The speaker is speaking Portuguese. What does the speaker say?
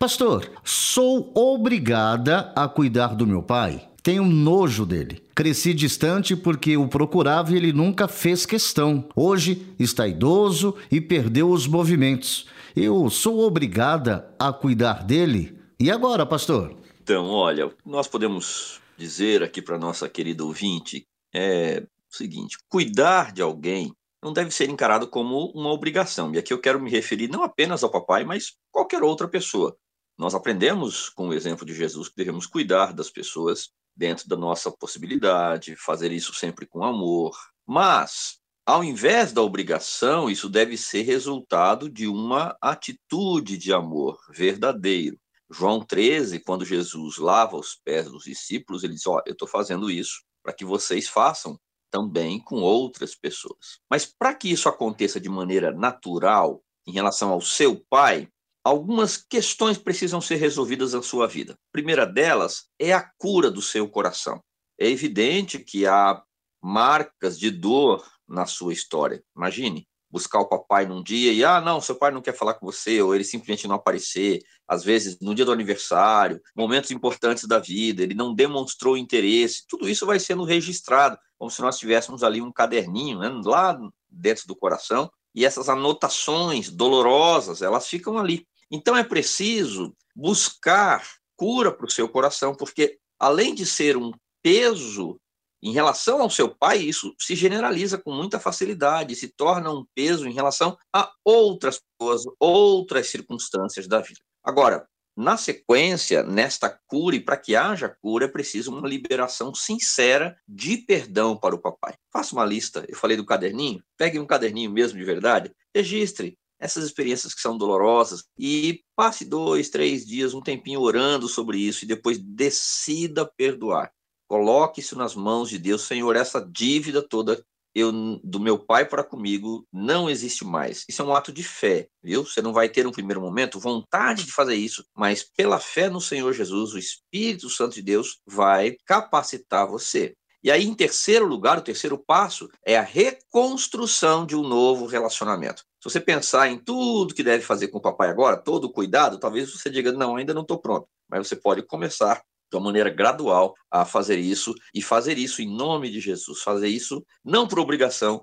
Pastor, sou obrigada a cuidar do meu pai? Tenho nojo dele. Cresci distante porque o procurava e ele nunca fez questão. Hoje está idoso e perdeu os movimentos. Eu sou obrigada a cuidar dele? E agora, pastor? Então, olha, nós podemos dizer aqui para nossa querida ouvinte é o seguinte: cuidar de alguém não deve ser encarado como uma obrigação. E aqui eu quero me referir não apenas ao papai, mas qualquer outra pessoa. Nós aprendemos com o exemplo de Jesus que devemos cuidar das pessoas dentro da nossa possibilidade, fazer isso sempre com amor. Mas, ao invés da obrigação, isso deve ser resultado de uma atitude de amor verdadeiro. João 13, quando Jesus lava os pés dos discípulos, ele diz: Ó, oh, eu estou fazendo isso para que vocês façam também com outras pessoas. Mas para que isso aconteça de maneira natural em relação ao seu pai, algumas questões precisam ser resolvidas na sua vida. A primeira delas é a cura do seu coração. É evidente que há marcas de dor na sua história. Imagine buscar o papai num dia e, ah, não, seu pai não quer falar com você, ou ele simplesmente não aparecer. Às vezes, no dia do aniversário, momentos importantes da vida, ele não demonstrou interesse. Tudo isso vai sendo registrado, como se nós tivéssemos ali um caderninho, né, lá dentro do coração, e essas anotações dolorosas, elas ficam ali. Então é preciso buscar cura para o seu coração, porque além de ser um peso em relação ao seu pai, isso se generaliza com muita facilidade, se torna um peso em relação a outras pessoas, outras circunstâncias da vida. Agora, na sequência, nesta cura, e para que haja cura, é preciso uma liberação sincera de perdão para o papai. Faça uma lista, eu falei do caderninho, pegue um caderninho mesmo de verdade, registre essas experiências que são dolorosas e passe dois, três dias, um tempinho orando sobre isso e depois decida perdoar. Coloque isso nas mãos de Deus, Senhor, essa dívida toda eu, do meu pai para comigo não existe mais. Isso é um ato de fé, viu? Você não vai ter um primeiro momento vontade de fazer isso, mas pela fé no Senhor Jesus, o Espírito Santo de Deus vai capacitar você. E aí, em terceiro lugar, o terceiro passo é a reconstrução de um novo relacionamento. Se você pensar em tudo que deve fazer com o papai agora, todo o cuidado, talvez você diga, não, ainda não estou pronto. Mas você pode começar de uma maneira gradual a fazer isso e fazer isso em nome de Jesus. Fazer isso não por obrigação,